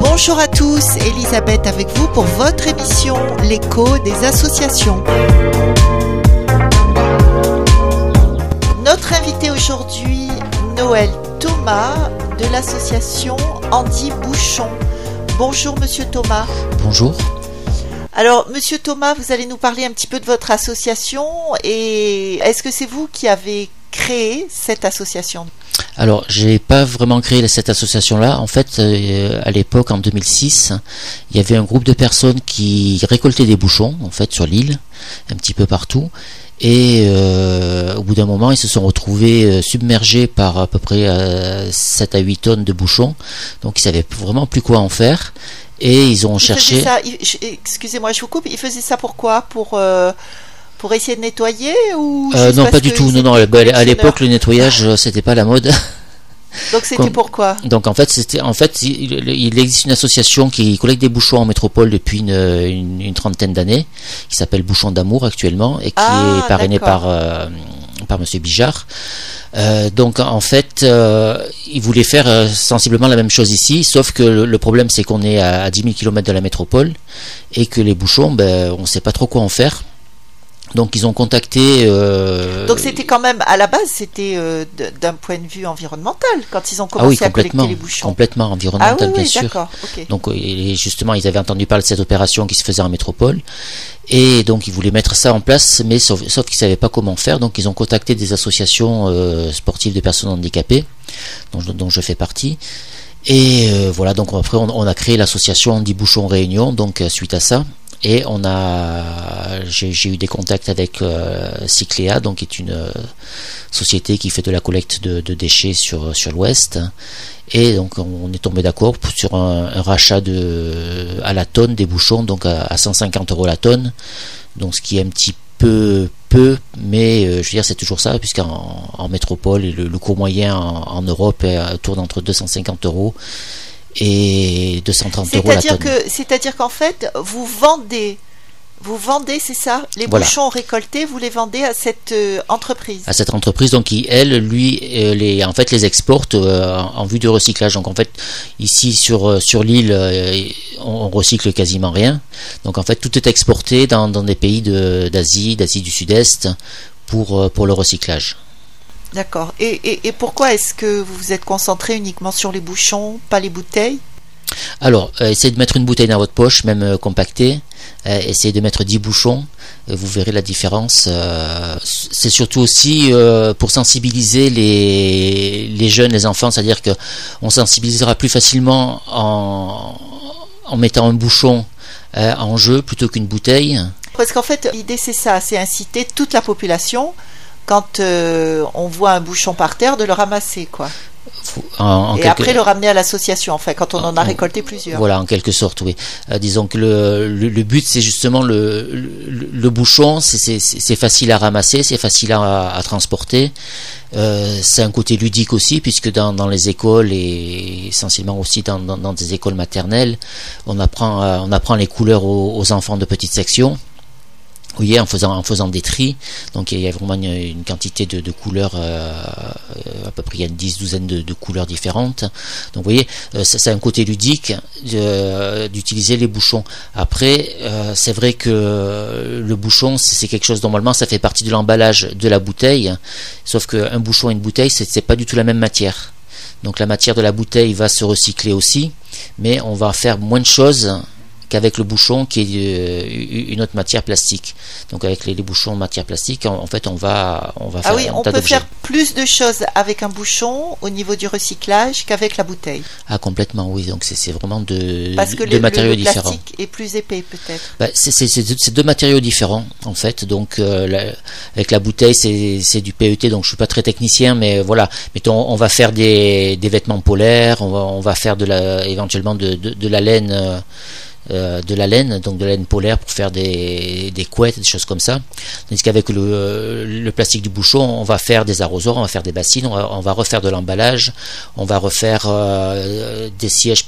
Bonjour à tous, Elisabeth avec vous pour votre émission L'écho des associations. Notre invité aujourd'hui, Noël Thomas de l'association Andy Bouchon. Bonjour Monsieur Thomas. Bonjour. Alors Monsieur Thomas, vous allez nous parler un petit peu de votre association et est-ce que c'est vous qui avez créé cette association? Alors, j'ai pas vraiment créé cette association-là. En fait, euh, à l'époque, en 2006, il y avait un groupe de personnes qui récoltaient des bouchons, en fait, sur l'île, un petit peu partout. Et euh, au bout d'un moment, ils se sont retrouvés euh, submergés par à peu près 7 à 8 tonnes de bouchons. Donc, ils savaient vraiment plus quoi en faire. Et ils ont cherché. Excusez-moi, je vous coupe. Ils faisaient ça pourquoi Pour pour essayer de nettoyer ou euh, Non, pas du tout. Non, non. À l'époque, le nettoyage, euh, c'était pas la mode. Donc c'était pourquoi Donc en fait, c'était en fait, il, existe une association qui collecte des bouchons en métropole depuis une, trentaine d'années, qui s'appelle Bouchons d'amour actuellement et qui ah, est parrainée par euh, par Monsieur Bijard. donc en fait, il voulait faire sensiblement la même chose ici, sauf que le, problème c'est qu'on est à, 10 000 km de la métropole et que les bouchons, ben, on ne sait pas trop quoi en faire. Donc ils ont contacté. Euh, Donc c'était quand même à la base c'était euh, d'un point de vue environnemental quand ils ont ah commencé à collecter les bouchons. Complètement environnemental ah, oui, bien oui, sûr. Donc justement ils avaient entendu parler de cette opération qui se faisait en métropole et donc ils voulaient mettre ça en place mais sauf, sauf qu'ils savaient pas comment faire donc ils ont contacté des associations euh, sportives de personnes handicapées dont, dont je fais partie. Et voilà, donc après on, a créé l'association Andy Bouchon Réunion, donc suite à ça. Et on a, j'ai eu des contacts avec euh, Cycléa, donc qui est une euh, société qui fait de la collecte de, déchets sur sur l'Ouest. Et donc on est tombé d'accord sur un, rachat de à la tonne des bouchons, donc à, 150 euros la tonne. Donc ce qui est un petit peu peu, mais euh, je veux dire c'est toujours ça, puisqu'en en métropole le, le coût moyen en, en Europe tourne entre 250 euros et 230 euros la tonne. C'est-à-dire qu'en fait, vous vendez, vous vendez, c'est ça, les bouchons récoltés, vous les vendez à cette euh, entreprise. À cette entreprise, donc qui elle, lui, euh, les, en fait, les exporte euh, en vue du recyclage. Donc en fait, ici sur sur l'île, on, recycle quasiment rien. Donc en fait, tout est exporté dans, dans des pays d'Asie, d'Asie du Sud-Est pour pour le recyclage. D'accord. Et, pourquoi est-ce que vous vous êtes concentré uniquement sur les bouchons, pas les bouteilles? Alors, euh, essayez de mettre une bouteille dans votre poche, même euh, compactée. Euh, essayez de mettre 10 bouchons, vous verrez la différence. c'est surtout aussi pour sensibiliser les, jeunes, les enfants, c'est-à-dire qu'on sensibilisera plus facilement en, en mettant un bouchon en jeu plutôt qu'une bouteille. Parce qu'en fait, l'idée c'est ça, c'est inciter toute la population quand euh, on voit un bouchon par terre, de le ramasser, quoi. et après le ramener à l'association, enfin, quand on en a récolté plusieurs. Voilà, en quelque sorte, oui. Euh, disons que le, le, but, c'est justement le, le, bouchon, c'est facile à ramasser, c'est facile à, à transporter. Euh, c'est un côté ludique aussi, puisque dans, dans, les écoles et essentiellement aussi dans, dans, des écoles maternelles, on apprend, on apprend les couleurs aux, aux enfants de petite section voyez, en faisant, en faisant des tris. Donc il y a vraiment une, quantité de, couleurs, euh, à peu près il y a une dix, douzaine de, couleurs différentes. Donc vous voyez, euh, c'est un côté ludique d'utiliser les bouchons. Après, euh, c'est vrai que le bouchon, c'est quelque chose normalement, ça fait partie de l'emballage de la bouteille. Sauf qu'un bouchon et une bouteille, c'est pas du tout la même matière. Donc la matière de la bouteille va se recycler aussi, mais on va faire moins de choses qu'avec le bouchon qui est euh, une autre matière plastique. Donc avec les, bouchons de matière plastique, en, fait, on va, on va ah oui, on peut faire plus de choses avec un bouchon au niveau du recyclage qu'avec la bouteille. Ah complètement, oui. Donc c'est vraiment de, Parce que deux matériaux le différents. plastique est plus épais peut-être. Bah, c'est deux matériaux différents en fait. Donc euh, avec la bouteille, c'est du PET. Donc je suis pas très technicien, mais voilà. Mettons, on va faire des, des vêtements polaires, on va, on va faire de la, éventuellement de, de, la laine. Euh, euh, de la laine, donc de la laine polaire pour faire des, couettes, des choses comme ça. Tandis qu'avec le, le, plastique du bouchon, on va faire des arrosoirs, on va faire des bassines, on va, refaire de l'emballage, on va refaire euh, des sièges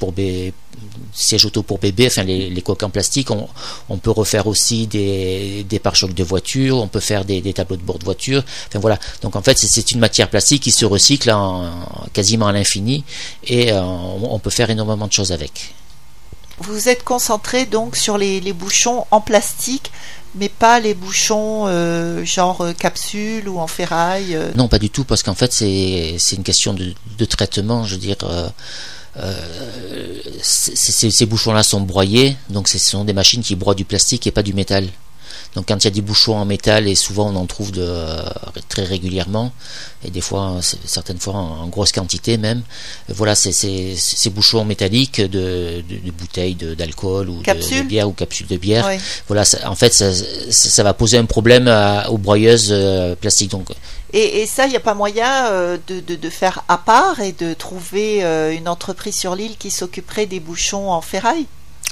auto pour bébé, enfin les, les coques en plastique. On, peut refaire aussi des, des pare-chocs de voiture, on peut faire des, tableaux de bord de voiture. Enfin voilà. Donc en fait, c'est une matière plastique qui se recycle en, quasiment à l'infini et on peut faire énormément de choses avec. Vous êtes concentré donc sur les, bouchons en plastique mais pas les bouchons euh, genre euh, capsule ou en ferraille euh. Non, pas du tout, parce qu'en fait, c'est une question de, de, traitement, je veux dire. ces bouchons-là sont broyés, donc ce sont des machines qui broient du plastique et pas du métal. Donc quand il y a des bouchons en métal, et souvent on en trouve de, très régulièrement, et des fois, certaines fois en, grosse quantité même, voilà, c'est ces bouchons métalliques de, de, bouteilles d'alcool ou de, bière ou capsules de bière. Voilà, en fait, ça, ça, va poser un problème aux broyeuses euh, plastiques. Donc, et, et, ça, il n'y a pas moyen euh, de, de, de, faire à part et de trouver euh, une entreprise sur l'île qui s'occuperait des bouchons en ferraille?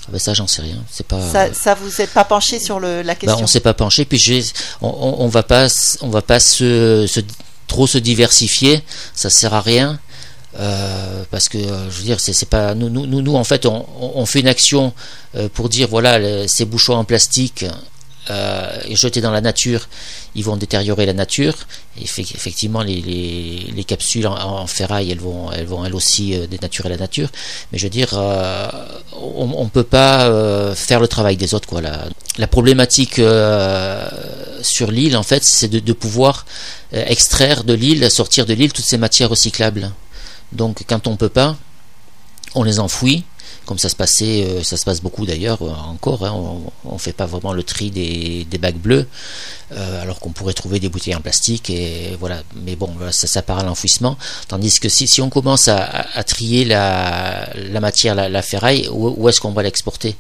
Ah ben ça, j'en sais rien. C'est pas. Ça, ça vous êtes pas penché sur le, la question. Ben, on s'est pas penché. Puis j'ai, on, on, va pas, on va pas se, se, trop se diversifier. Ça sert à rien. Euh, parce que je veux dire, c'est pas nous, nous, nous, en fait, on, on fait une action euh, pour dire voilà, ces bouchons en plastique euh, jetés dans la nature, ils vont détériorer la nature. Effectivement, les, les, les capsules en, ferraille, elles vont, elles aussi euh, dénaturer la nature. Mais je veux dire, euh, on ne peut pas euh, faire le travail des autres. La, problématique euh, sur l'île, en fait, c'est de, de, pouvoir extraire de l'île, sortir de l'île toutes ces matières recyclables. Donc, quand on peut pas, on les enfouit comme ça se passait, euh, ça se passe beaucoup d'ailleurs euh, encore. Hein, on ne fait pas vraiment le tri des, bacs bleus, euh, alors qu'on pourrait trouver des bouteilles en plastique et voilà. Mais bon, ça, ça part à l'enfouissement. Tandis que si, si on commence à, trier la, matière, la, ferraille, où, est-ce qu'on va l'exporter?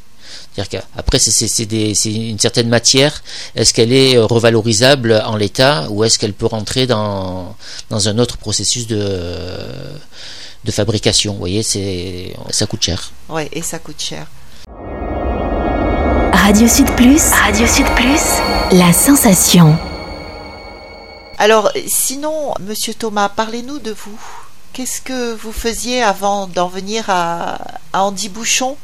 C'est-à-dire qu'après, c'est une certaine matière. Est-ce qu'elle est revalorisable en l'état ou est-ce qu'elle peut rentrer dans, dans un autre processus de, de fabrication. Vous voyez, c'est ça coûte cher. Oui, et ça coûte cher. Radio Sud Plus, Radio Sud Plus, la sensation. Alors, sinon, Monsieur Thomas, parlez-nous de vous. Qu'est-ce que vous faisiez avant d'en venir à, Andy Bouchon?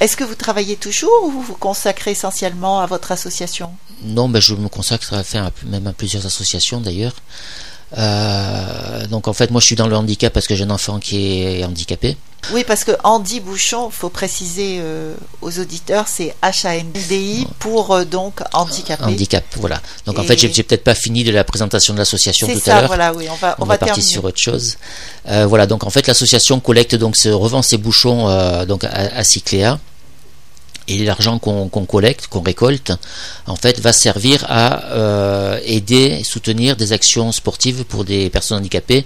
Est-ce que vous travaillez toujours ou vous vous consacrez essentiellement à votre association? Non, ben je me consacre à faire même à plusieurs associations d'ailleurs. Euh, donc en fait, moi je suis dans le handicap parce que j'ai un enfant qui est handicapé. Oui, parce que Andy Bouchon, faut préciser euh, aux auditeurs, c'est H-A-N-D-I pour euh, donc handicapé. Handicap, voilà. Donc en fait, j'ai peut-être pas fini de la présentation de l'association tout à l'heure. Voilà, oui, on va, on, on va, partir sur autre chose. voilà, donc en fait, l'association collecte donc se revend ses bouchons donc à, à Cycléa et l'argent qu'on collecte, qu'on récolte, en fait, va servir à euh, aider, soutenir des actions sportives pour des personnes handicapées.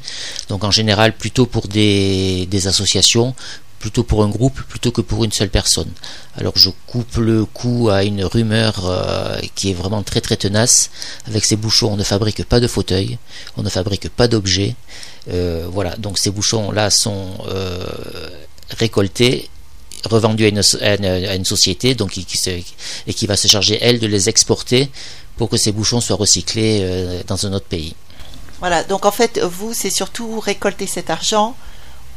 Donc en général, plutôt pour des, associations, plutôt pour un groupe, plutôt que pour une seule personne. Alors je coupe le coup à une rumeur euh, qui est vraiment très très tenace. Avec ces bouchons, on ne fabrique pas de fauteuils, on ne fabrique pas d'objets. Euh, voilà, donc ces bouchons-là sont récoltés revendu à une, société donc qui, et qui va se charger, elle, de les exporter pour que ces bouchons soient recyclés euh, dans un autre pays. Voilà, donc en fait, vous, c'est surtout récolter cet argent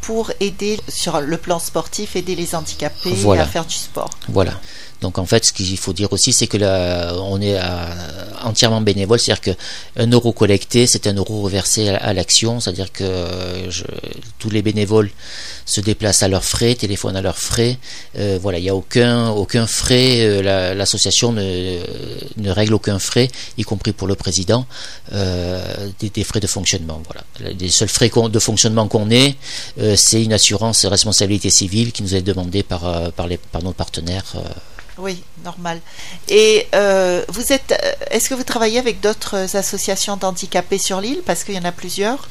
pour aider sur le plan sportif, aider les handicapés à faire du sport. Voilà. Donc en fait, ce qu'il faut dire aussi, c'est que là, on est entièrement bénévole, c'est-à-dire qu'un euro collecté, c'est un euro reversé à, l'action, c'est-à-dire que tous les bénévoles se déplacent à leurs frais, téléphonent à leurs frais. Euh, voilà, il n'y a aucun, aucun frais, euh, l'association ne, ne, règle aucun frais, y compris pour le président, euh, des, frais de fonctionnement. Voilà. Les seuls frais de fonctionnement qu'on ait, c'est une assurance responsabilité civile qui nous est demandée par, par nos partenaires. Oui, normal. Et euh, vous êtes, euh, est-ce que vous travaillez avec d'autres associations d'handicapés sur l'île? Parce qu'il y en a plusieurs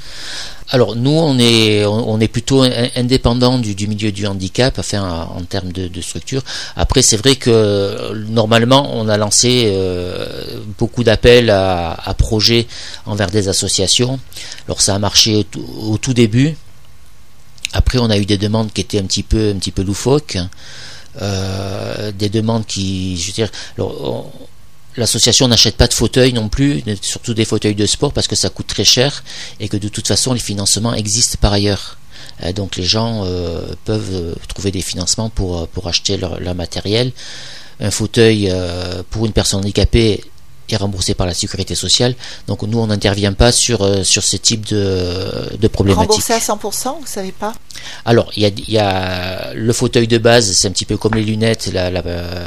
Alors nous, on est, on est plutôt indépendant du, milieu du handicap, en termes de, structure. Après, c'est vrai que normalement, on a lancé euh, beaucoup d'appels à, projets envers des associations. Alors ça a marché au, tout début. Après, on a eu des demandes qui étaient un petit peu, un petit peu loufoques. Euh, des demandes qui, je veux dire, l'association n'achète pas de fauteuils non plus, surtout des fauteuils de sport parce que ça coûte très cher et que de toute façon les financements existent par ailleurs. Euh, donc les gens euh, peuvent trouver des financements pour acheter leur, matériel. Un fauteuil pour une personne handicapée est remboursé par la sécurité sociale. Donc nous, on n'intervient pas sur, sur ce type de, de problématiques. Remboursé à 100%, vous savez pas? Alors, il y a, y a, le fauteuil de base, c'est un petit peu comme les lunettes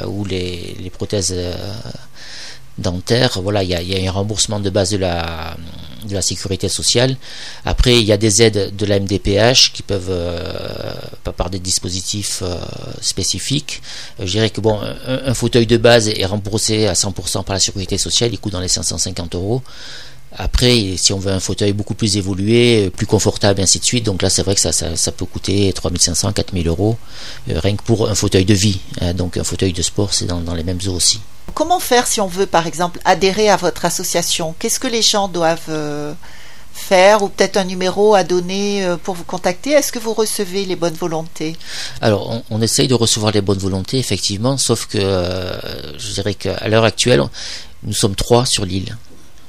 ou les, les prothèses dentaire, voilà, il y a, un remboursement de base de la, de la sécurité sociale. Après, il y a des aides de la MDPH qui peuvent, euh, par des dispositifs euh, spécifiques. Euh, je dirais que bon, un, fauteuil de base est remboursé à 100% par la sécurité sociale, il coûte dans les 550 euros. Après, si on veut un fauteuil beaucoup plus évolué, plus confortable, ainsi de suite, donc là c'est vrai que ça, peut coûter 3500, 4000 euros, rien que pour un fauteuil de vie. Hein. donc un fauteuil de sport, c'est dans les mêmes eaux aussi. Comment faire si on veut, par exemple, adhérer à votre association? Qu'est-ce que les gens doivent euh, faire ou peut-être un numéro à donner euh, pour vous contacter? Est-ce que vous recevez les bonnes volontés? Alors, on, essaye de recevoir les bonnes volontés, effectivement, sauf que euh, je dirais qu'à l'heure actuelle, nous sommes trois sur l'île.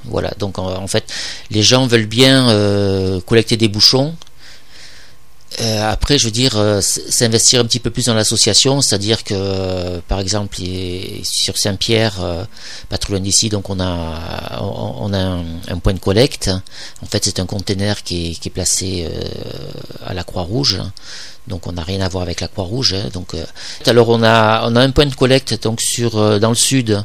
Voilà, donc en, fait, les gens veulent bien collecter des bouchons, après, je veux dire, euh, s'investir un petit peu plus dans l'association, c'est-à-dire que, euh, par exemple, sur Saint-Pierre, pas trop loin d'ici, donc on a, on, a un, point de collecte. En fait, c'est un conteneur qui est, qui est placé à la Croix-Rouge. Donc, on n'a rien à voir avec la Croix-Rouge. Hein. donc, alors on a, on a un point de collecte donc sur dans le sud,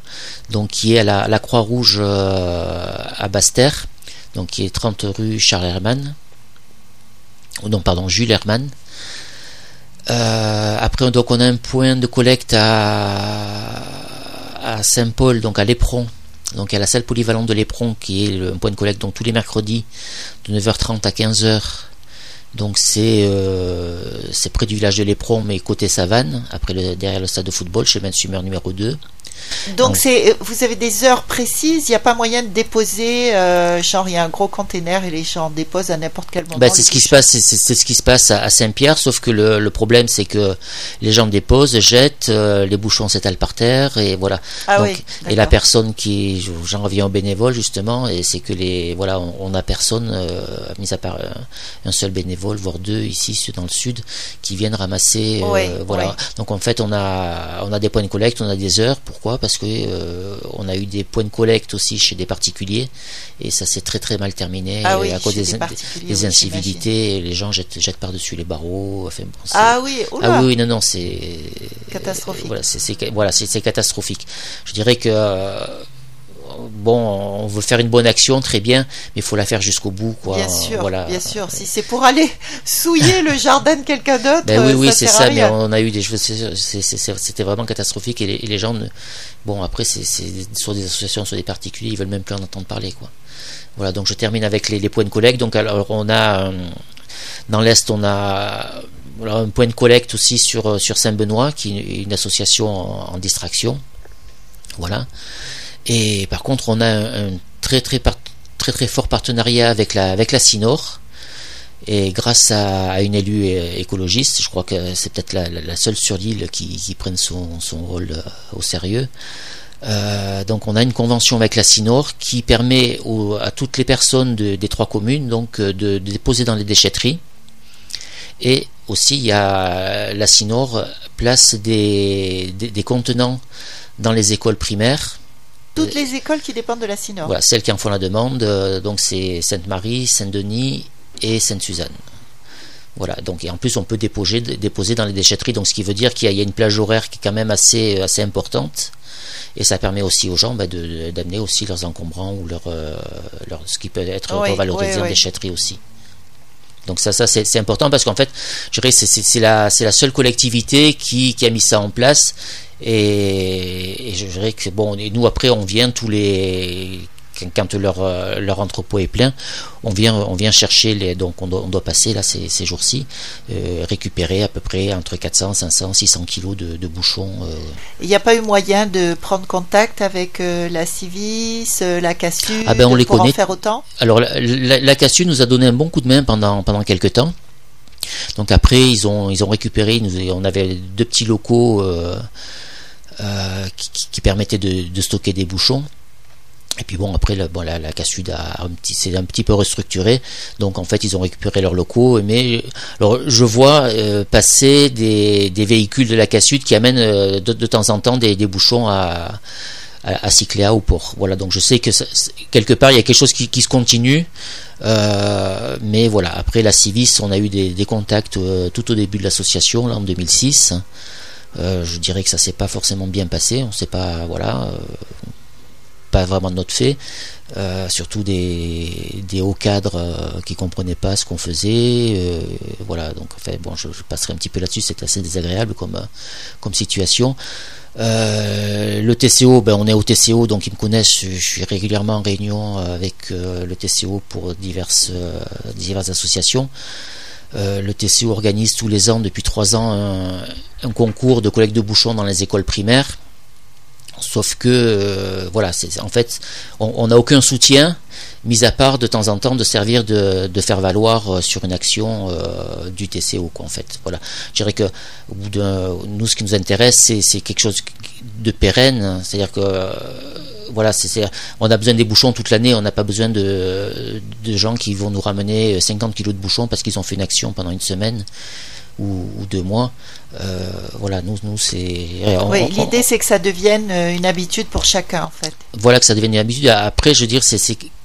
donc qui est à la, la Croix-Rouge à Basse-Terre, donc qui est 30 rue Charles Hermann non pardon Jules Hermann. Euh, après donc on a un point de collecte à, à Saint-Paul, donc à l'Éperon. Donc il y a la salle polyvalente de l'Éperon qui est un point de collecte donc tous les mercredis de 9h30 à 15h. Donc c'est euh, c'est près du village de l'Éperon mais côté Savane, après le, derrière le stade de football chez Mansumer numéro 2. Donc, c'est, euh, vous avez des heures précises, il n'y a pas moyen de déposer, euh, genre il y a un gros container et les gens déposent à n'importe quel moment. Bah, c'est ce qui se passe, c'est, ce qui se passe à, Saint-Pierre, sauf que le, problème c'est que les gens déposent, jettent, euh, les bouchons s'étalent par terre et voilà. Ah oui, et la personne qui, j'en reviens au bénévole justement, et c'est que les, voilà, on, n'a a personne, mis à part un seul bénévole, voire deux ici dans le sud, qui viennent ramasser, voilà. Donc en fait on a, on a des points de collecte, on a des heures. Pourquoi? Parce que euh, on a eu des points de collecte aussi chez des particuliers et ça s'est très très mal terminé ah à cause des, incivilités. Les gens jettent, jettent par-dessus les barreaux. Enfin, ah oui, ah oui, non, non, c'est catastrophique. Voilà, c'est voilà, c'est catastrophique. Je dirais que euh, bon, on veut faire une bonne action, très bien, mais il faut la faire jusqu'au bout, quoi. Bien sûr, voilà. bien sûr. Si c'est pour aller souiller le jardin de quelqu'un d'autre, ben oui, oui, c'est ça. Mais on a eu des, c'était vraiment catastrophique et les, gens, bon, après, c'est soit des associations, soit des particuliers, ils veulent même plus en entendre parler, quoi. Voilà, donc je termine avec les, points de collecte. Donc alors on a euh, dans l'est, on a un point de collecte aussi sur sur Saint-Benoît, qui est une association en distraction. Voilà. Et par contre, on a un, très, très, très très fort partenariat avec la, avec la CINOR. Et grâce à, une élue écologiste, je crois que c'est peut-être la, seule sur l'île qui, qui prenne son, son rôle euh, au sérieux. Euh, donc on a une convention avec la CINOR qui permet à toutes les personnes des trois communes donc euh, de, déposer dans les déchetteries. Et aussi il y a la CINOR place des, des contenants dans les écoles primaires toutes les écoles qui dépendent de la CINOR. Voilà, celles qui en font la demande, euh, donc c'est Sainte-Marie, Saint-Denis et Sainte-Suzanne. Voilà, donc et en plus on peut déposer, déposer dans les déchetteries, donc ce qui veut dire qu'il y, a une plage horaire qui est quand même assez, assez importante, et ça permet aussi aux gens bah, d'amener aussi leurs encombrants ou leur, euh, leur, ce qui peut être revalorisé en déchetterie aussi. Donc ça, ça c'est important parce qu'en fait, je dirais c'est la, seule collectivité qui, qui a mis ça en place. Et, je dirais que bon, nous après on vient tous les quand leur, euh, leur entrepôt est plein, on vient, on vient chercher les, donc on doit, on doit passer là ces, ces jours-ci, euh, récupérer à peu près entre 400, 500, 600 kilos de, de bouchons. Euh. Il n'y a pas eu moyen de prendre contact avec la Civis, la Cassu, ah ben on les pour connaît. en faire autant? Alors la, la, Cassu nous a donné un bon coup de main pendant, pendant quelques temps. Donc après ils ont, ils ont récupéré, nous, on avait deux petits locaux qui, permettait de, stocker des bouchons. Et puis bon, après, la, bon, la, a un petit, c'est un petit peu restructuré. Donc en fait, ils ont récupéré leurs locaux. Mais alors, je vois passer des, véhicules de la Cassud qui amènent de, temps en temps des, bouchons à, à, ou pour. Voilà, donc je sais que quelque part, il y a quelque chose qui, qui se continue. Euh, mais voilà, après la Civis, on a eu des, contacts euh, tout au début de l'association, là en 2006. Euh, je dirais que ça s'est pas forcément bien passé. On sait pas, voilà, pas vraiment de notre fait. surtout des, hauts cadres qui comprenaient pas ce qu'on faisait. voilà, donc en fait, bon, je, passerai un petit peu là-dessus. C'est assez désagréable comme, comme situation. Euh, le TCO, ben on est au TCO, donc ils me connaissent. Je, suis régulièrement en réunion avec euh, le TCO pour diverses, euh, diverses associations. le TCO organise tous les ans, depuis trois ans, un, concours de collecte de bouchons dans les écoles primaires. Sauf que, voilà, c'est en fait, on n'a aucun soutien mis à part de temps en temps de servir de, faire valoir euh, sur une action euh, du TCO quoi en fait. Voilà. Je dirais que nous ce qui nous intéresse c'est quelque chose de pérenne. C'est à dire que euh, voilà on a besoin des bouchons toute l'année. On n'a pas besoin de, de gens qui vont nous ramener 50 kilos de bouchons parce qu'ils ont fait une action pendant une semaine ou, deux mois. Euh, voilà, nous, nous c'est. Oui, l'idée c'est que ça devienne une habitude pour chacun en fait. Voilà, que ça devienne une habitude. Après, je veux dire, c'est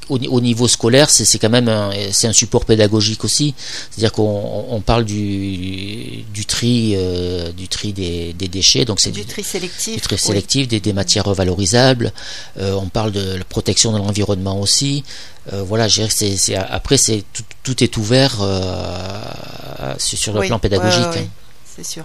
au, niveau scolaire, c'est quand même un, c'est un support pédagogique aussi. C'est-à-dire qu'on parle du, du tri, euh, du tri des, déchets, donc c'est du, tri sélectif, du tri sélectif des, matières revalorisables. Euh, on parle de la protection de l'environnement aussi. Euh, voilà, c'est, après c'est tout, est ouvert sur le plan pédagogique. Hein. C'est sûr.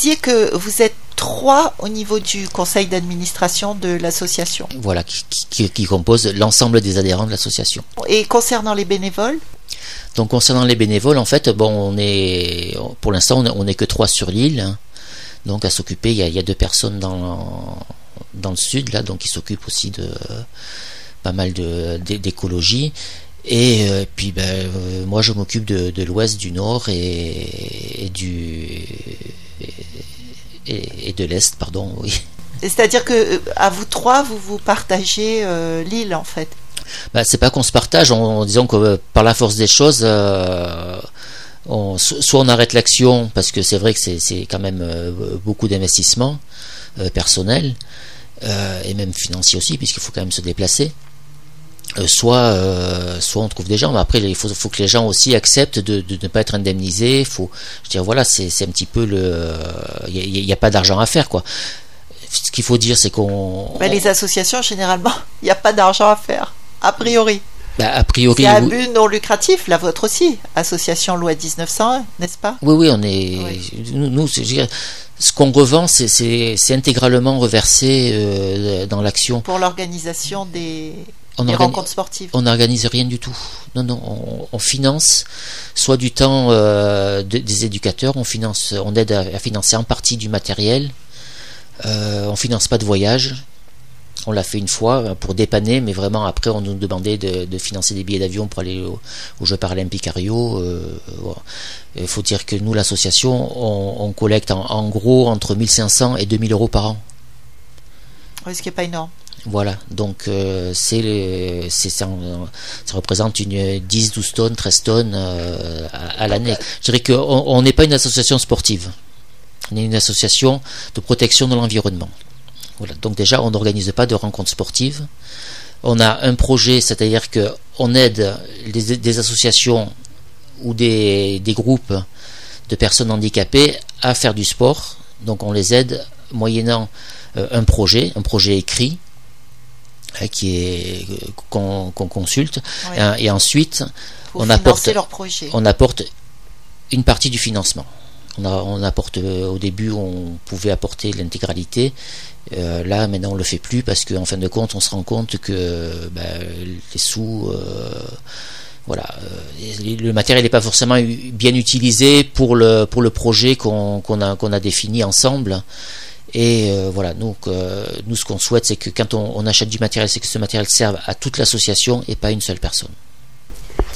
disiez que vous êtes trois au niveau du conseil d'administration de l'association. Voilà, qui, qui, composent l'ensemble des adhérents de l'association. Et concernant les bénévoles? Donc concernant les bénévoles, en fait, bon, on est, pour l'instant, on n'est que trois sur l'île. Hein. Donc à s'occuper, il y, a, deux personnes dans, dans le sud, là, donc qui s'occupent aussi de pas mal d'écologie. Et euh, puis ben, euh, moi je m'occupe de, l'ouest, du nord et, du et, de l'est, pardon, oui. C'est-à-dire que euh, à vous trois, vous vous partagez l'île en fait. Ben, c'est pas qu'on se partage, en, disant que par la force des choses, soit on arrête l'action parce que c'est vrai que c'est quand même beaucoup d'investissement personnel et même financier aussi puisqu'il faut quand même se déplacer. Euh, soit, euh, soit on trouve des gens, mais après il faut, faut que les gens aussi acceptent de, de ne pas être indemnisés. Faut, je dire voilà, c'est un petit peu le, il n'y a, pas d'argent à faire quoi. Ce qu'il faut dire, c'est qu'on. les associations généralement, il n'y a pas d'argent à faire, a priori. Bah, a priori. C'est un but non lucratif, la vôtre aussi, association loi 1901, n'est-ce pas? Oui, oui, on est. Nous, nous ce qu'on revend, c'est intégralement reversé euh, dans l'action. Pour l'organisation des on rencontres sportives On n'organise rien du tout. Non, non, on, finance soit du temps euh, des éducateurs, on finance, on aide à, financer en partie du matériel. Euh, on finance pas de voyage. On l'a fait une fois euh, pour dépanner, mais vraiment après on nous demandait de, financer des billets d'avion pour aller au, Jeux paralympiques à Rio. Il faut dire que nous, l'association, on, collecte en, en, gros entre 1500 et 2000 euros par an. Oui, ce qui n'est pas énorme. Voilà, donc euh, c'est ça, ça représente une 10, 12 tonnes, 13 tonnes euh, à, l'année. Je dirais qu'on n'est pas une association sportive, on est une association de protection de l'environnement. Voilà, donc déjà on n'organise pas de rencontres sportives. On a un projet, c'est-à-dire qu'on aide des, associations ou des, des groupes de personnes handicapées à faire du sport. Donc on les aide moyennant euh, un projet, un projet écrit, qui est qu'on consulte. Hein, et, ensuite on apporte on apporte une partie du financement. On, a, on apporte euh, au début on pouvait apporter l'intégralité. Euh, là maintenant on le fait plus parce qu'en fin de compte on se rend compte que ben, les sous euh, voilà, le matériel n'est pas forcément bien utilisé pour le, pour le projet qu'on a, qu'on a défini ensemble. Et euh, voilà, donc euh, nous ce qu'on souhaite, c'est que quand on, achète du matériel, c'est que ce matériel serve à toute l'association et pas à une seule personne.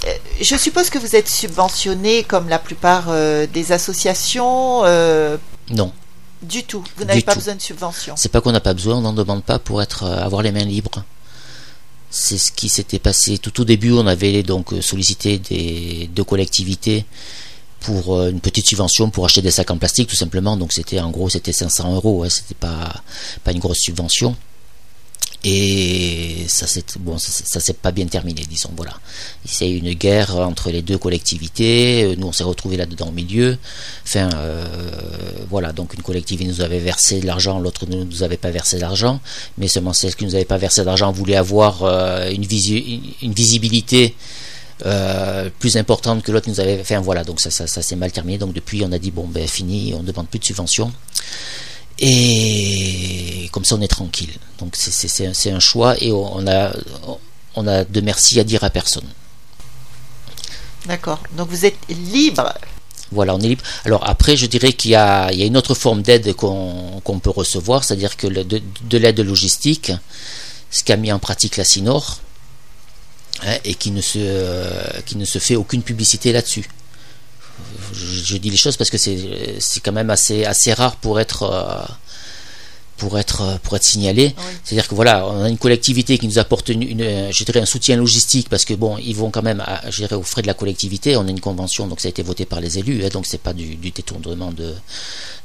Euh, je suppose que vous êtes subventionné comme la plupart des associations. non. Du tout. Vous n'avez pas besoin de subvention. C'est pas qu'on n'a pas besoin, on n'en demande pas pour être avoir les mains libres. C'est ce qui s'était passé tout au début. On avait donc sollicité des deux collectivités pour euh, une petite subvention pour acheter des sacs en plastique tout simplement. Donc c'était en gros c'était 500 euros, c'était pas pas une grosse subvention. Et ça s'est bon, ça, s'est pas bien terminé, disons. Voilà, c'est une guerre entre les deux collectivités. Nous, on s'est retrouvés là-dedans au milieu. Enfin, euh, voilà. Donc, une collectivité nous avait versé de l'argent, l'autre ne nous avait pas versé d'argent. Mais seulement celle qui nous avait pas versé d'argent voulait avoir euh, une, une visibilité euh, plus importante que l'autre nous avait fait. Voilà, donc ça, ça, s'est mal terminé. Donc depuis, on a dit bon, ben fini, on ne demande plus de subventions. Et comme ça, on est tranquille. Donc c'est un choix et on a, on a de merci à dire à personne. D'accord. Donc vous êtes libre. Voilà, on est libre. Alors après, je dirais qu'il y, a une autre forme d'aide qu'on peut recevoir, c'est-à-dire que de, de l'aide logistique, ce qu'a mis en pratique la SINOR, Hein, et qui ne, se, euh, qui ne se fait aucune publicité là-dessus. Je, dis les choses parce que c'est, c'est quand même assez, assez rare pour être, euh, pour être, pour être signalé. C'est-à-dire que voilà, on a une collectivité qui nous apporte une, je dirais un soutien logistique parce que bon, ils vont quand même, à, je dirais, aux frais de la collectivité. On a une convention, donc ça a été voté par les élus, hein, donc c'est pas du, du, détournement de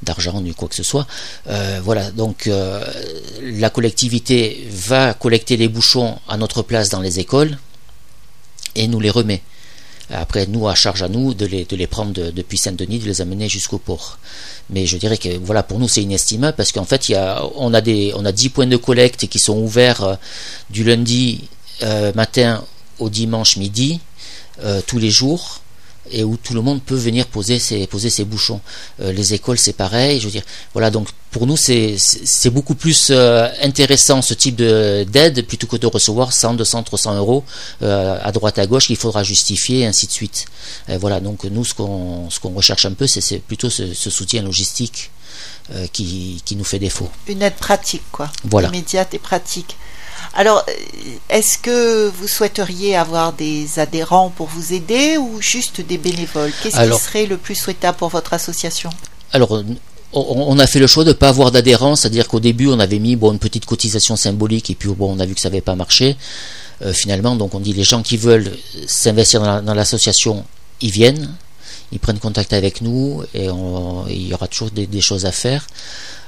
d'argent ni quoi que ce soit. Euh, voilà, donc la collectivité va collecter les bouchons à notre place dans les écoles et nous les remet. Après, nous, à charge à nous de les, de les prendre depuis Saint-Denis, de les amener jusqu'au port. Mais je dirais que voilà, pour nous, c'est inestimable parce qu'en fait, il y a, on, a des, on a 10 points de collecte qui sont ouverts euh, du lundi euh, matin au dimanche midi, euh, tous les jours. Et où tout le monde peut venir poser ses, poser ses bouchons. Euh, les écoles, c'est pareil. Je veux dire, voilà. Donc pour nous, c'est beaucoup plus euh, intéressant ce type d'aide plutôt que de recevoir 100, 200, 300 euros euh, à droite à gauche qu'il faudra justifier, et ainsi de suite. voilà. Donc nous, ce qu'on ce qu'on recherche un peu, c'est plutôt ce, soutien logistique qui, qui nous fait défaut. Une aide pratique, quoi. Voilà. Immédiate et pratique. Alors, est-ce que vous souhaiteriez avoir des adhérents pour vous aider ou juste des bénévoles? Qu'est-ce qui serait le plus souhaitable pour votre association? Alors, on a fait le choix de ne pas avoir d'adhérents, c'est-à-dire qu'au début, on avait mis bon, une petite cotisation symbolique et puis bon, on a vu que ça n'avait pas marché. Euh, finalement, donc on dit les gens qui veulent s'investir dans l'association, ils viennent, ils prennent contact avec nous et il y aura toujours des choses à faire.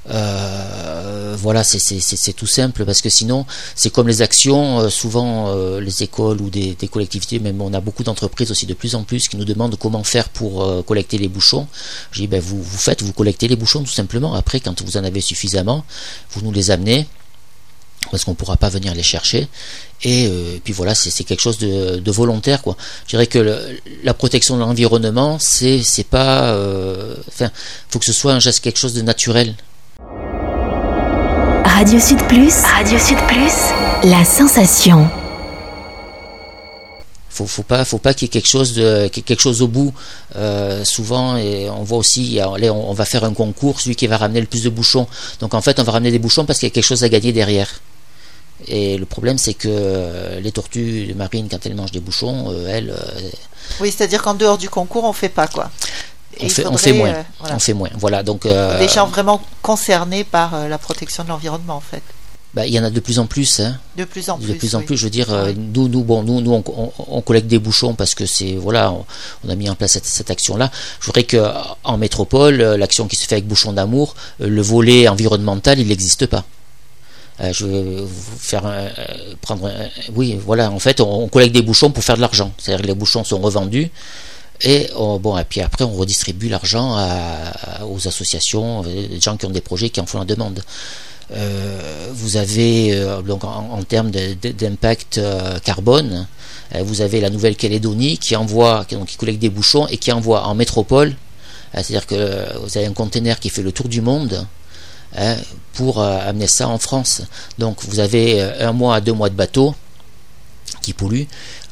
Euh, voilà, c'est tout simple parce que sinon, c'est comme les actions, euh, souvent euh, les écoles ou des, collectivités, même on a beaucoup d'entreprises aussi de plus en plus qui nous demandent comment faire pour collecter les bouchons. Je dis, ben, vous, vous faites, vous collectez les bouchons tout simplement. Après, quand vous en avez suffisamment, vous nous les amenez parce qu'on ne pourra pas venir les chercher. Et, puis voilà, c'est quelque chose de, volontaire, quoi. Je dirais que la protection de l'environnement, c'est pas, enfin, faut que ce soit un geste, quelque chose de naturel. Radio Sud Plus, Radio Sud Plus, la sensation. Faut, faut pas, faut pas qu'il y ait quelque chose de, quelque chose au bout. Euh, souvent, et on voit aussi, on, va faire un concours, celui qui va ramener le plus de bouchons. Donc en fait, on va ramener des bouchons parce qu'il y a quelque chose à gagner derrière. Et le problème, c'est que les tortues marines, quand elles mangent des bouchons, euh, elles. Euh, oui, c'est-à-dire qu'en dehors du concours, on fait pas quoi on fait, on fait, moins. Euh, voilà. On fait moins. Voilà, donc, euh, Des gens vraiment concernés par euh, la protection de l'environnement, en fait. Bah, il y en a de plus en plus. Hein. De plus en plus. De plus en plus. Je veux dire, nous, nous, bon, nous, nous, on, collecte des bouchons parce que c'est, voilà, on, a mis en place cette, action-là. Je voudrais que en métropole, l'action qui se fait avec Bouchons d'amour, le volet environnemental, il n'existe pas. je vais vous faire prendre. oui, voilà. En fait, on, collecte des bouchons pour faire de l'argent. C'est-à-dire que les bouchons sont revendus. Et bon, et puis après, on redistribue l'argent aux associations, des gens qui ont des projets qui en font la demande. Euh, vous avez euh, donc en, termes d'impact euh, carbone, vous avez la Nouvelle-Calédonie qui envoie, qui, donc, qui collecte des bouchons et qui envoie en métropole, c'est-à-dire que vous avez un conteneur qui fait le tour du monde hein, pour amener ça en France. Donc vous avez un mois à deux mois de bateau qui pollue.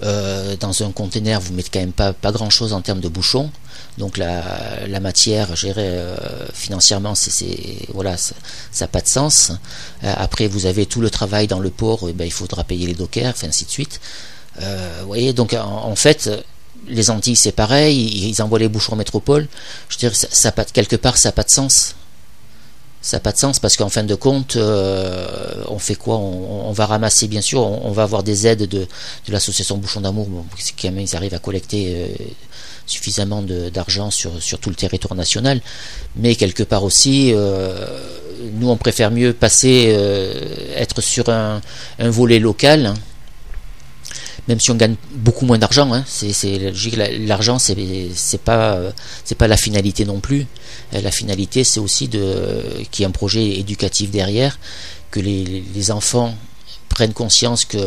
Euh, dans un conteneur, vous mettez quand même pas, pas grand chose en termes de bouchons. Donc la, matière, gérée euh, financièrement, c'est voilà, ça n'a pas de sens. Euh, après, vous avez tout le travail dans le port, et ben, il faudra payer les dockers, ainsi de suite. vous voyez, donc en, fait, les Antilles, c'est pareil, ils, envoient les bouchons en métropole. Je veux dire, ça quelque part, ça n'a pas de sens ça n'a pas de sens parce qu'en fin de compte, euh, on fait quoi? On, va ramasser, bien sûr, on, va avoir des aides de, l'association Bouchon d'amour, bon, quand même ils arrivent à collecter euh, suffisamment d'argent sur, sur tout le territoire national, mais quelque part aussi, euh, nous on préfère mieux passer, être sur un, un volet local. Hein, même si on gagne beaucoup moins d'argent, hein, c'est l'argent c'est pas pas la finalité non plus. Euh, la finalité c'est aussi qu'il y ait un projet éducatif derrière, que les enfants prennent conscience que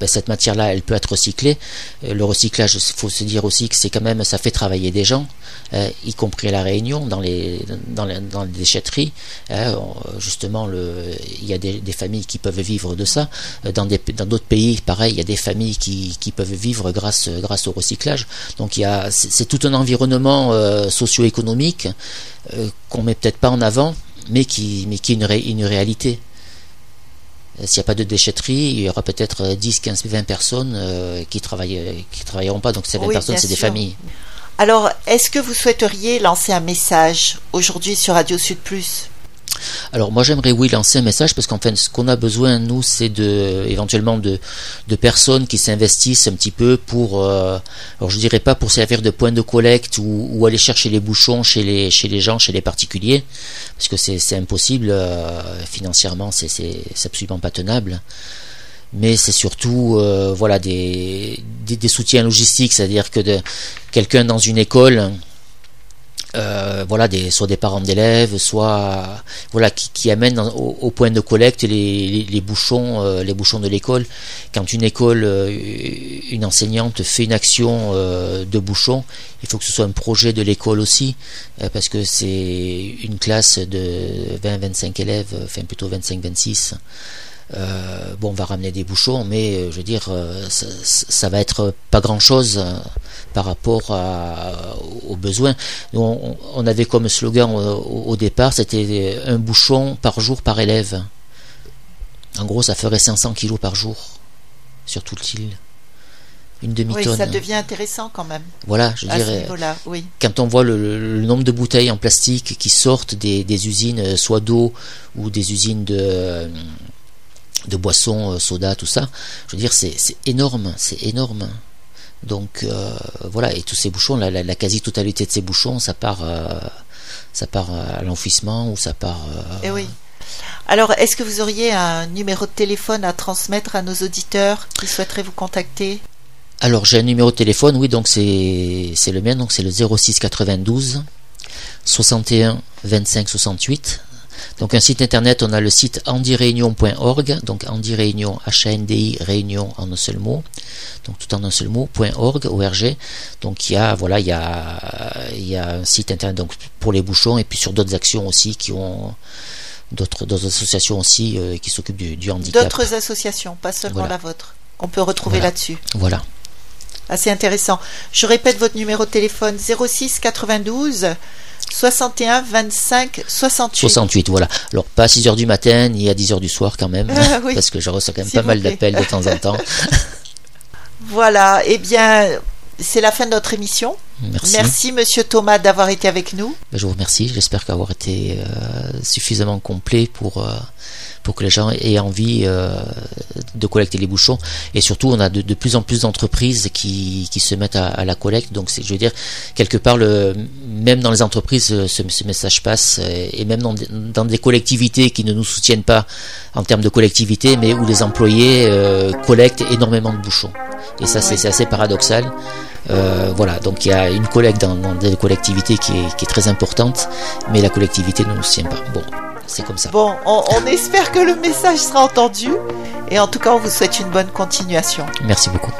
ben, cette matière-là, elle peut être recyclée. Euh, le recyclage, il faut se dire aussi que c'est quand même, ça fait travailler des gens, euh, y compris à la Réunion, dans les, dans les, dans les déchetteries. Hein, justement, le, il y a des, des, familles qui peuvent vivre de ça. Euh, dans d'autres dans pays, pareil, il y a des familles qui, peuvent vivre grâce, grâce au recyclage. Donc il y c'est tout un environnement socio-économique qu'on met peut-être pas en avant, mais qui, mais qui est une réalité. Euh, s'il n'y a pas de déchetterie, il y aura peut-être 10, 15, 20 personnes euh, qui travaillent, qui travailleront pas. Donc ces 20 personnes, c'est des familles. Alors, est-ce que vous souhaiteriez lancer un message aujourd'hui sur Radio Sud Plus? Alors moi j'aimerais oui lancer un message parce qu'en fait ce qu'on a besoin nous c'est de éventuellement de, personnes qui s'investissent un petit peu pour euh, alors je dirais pas pour servir de point de collecte ou, aller chercher les bouchons chez les chez les gens chez les particuliers parce que c'est impossible euh, financièrement c'est absolument pas tenable. Mais c'est surtout euh, voilà des, des, soutiens logistiques c'est à dire que quelqu'un dans une école euh, voilà, des, soit des parents d'élèves, soit voilà qui, qui amènent au, point de collecte les, les, bouchons, euh, les bouchons de l'école. Quand une école, euh, une enseignante fait une action de bouchons, il faut que ce soit un projet de l'école aussi, parce que c'est une classe de 20-25 élèves, enfin plutôt 25-26. Euh, bon, on va ramener des bouchons, mais euh, je veux dire, euh, ça, va être pas grand-chose par rapport aux besoins. on, avait comme slogan au, départ, c'était un bouchon par jour par élève. En gros, ça ferait 500 kilos par jour sur toute l'île. Une demi-tonne. Oui, ça devient intéressant quand même. Voilà, je dirais. Oui. Quand on voit le, nombre de bouteilles en plastique qui sortent des, des usines, soit d'eau ou des usines de de boissons, euh, soda, tout ça. Je veux dire, c'est énorme, c'est énorme. Donc euh, voilà, et tous ces bouchons, la, quasi-totalité de ces bouchons, ça part, euh, ça part à l'enfouissement ou ça part. Eh oui. Alors, est-ce que vous auriez un numéro de téléphone à transmettre à nos auditeurs qui souhaiteraient vous contacter? Alors, j'ai un numéro de téléphone, oui, donc c'est le mien, donc c'est le 06 92 61 25 68. Donc un site internet, on a le site andiréunion.org, donc Andy Réunion, H-A-N-D-I, Réunion en un seul mot, donc tout en un seul mot, .org, ORG. Donc il y a, voilà, il y a, il y a un site internet donc, pour les bouchons et puis sur d'autres actions aussi qui ont d'autres associations aussi euh, qui s'occupent du, handicap. D'autres associations, pas seulement la vôtre, qu'on peut retrouver là-dessus. Voilà. Assez intéressant. Je répète votre numéro de téléphone 06 92 61 25 68. 68, voilà. Alors pas à 6 h du matin ni à 10 h du soir quand même, ah parce que je reçois quand même pas mal d'appels de temps en temps. voilà, eh bien, c'est la fin de notre émission. Merci. Merci, monsieur Thomas, d'avoir été avec nous. Ben, je vous remercie. J'espère qu'avoir été euh, suffisamment complet pour, euh, pour que les gens aient envie euh, de collecter les bouchons. Et surtout, on a de, plus en plus d'entreprises qui, qui se mettent à, la collecte. Donc, je veux dire, quelque part, même dans les entreprises, ce, ce message passe. Et même dans, des collectivités qui ne nous soutiennent pas en termes de collectivité, mais où les employés collectent énormément de bouchons. Et ça, c'est assez paradoxal. Euh, voilà, donc il y a une collecte dans, des collectivités qui est, très importante, mais la collectivité ne nous tient pas. Bon, c'est comme ça. Bon, on, on espère que le message sera entendu. Et en tout cas, on vous souhaite une bonne continuation. Merci beaucoup.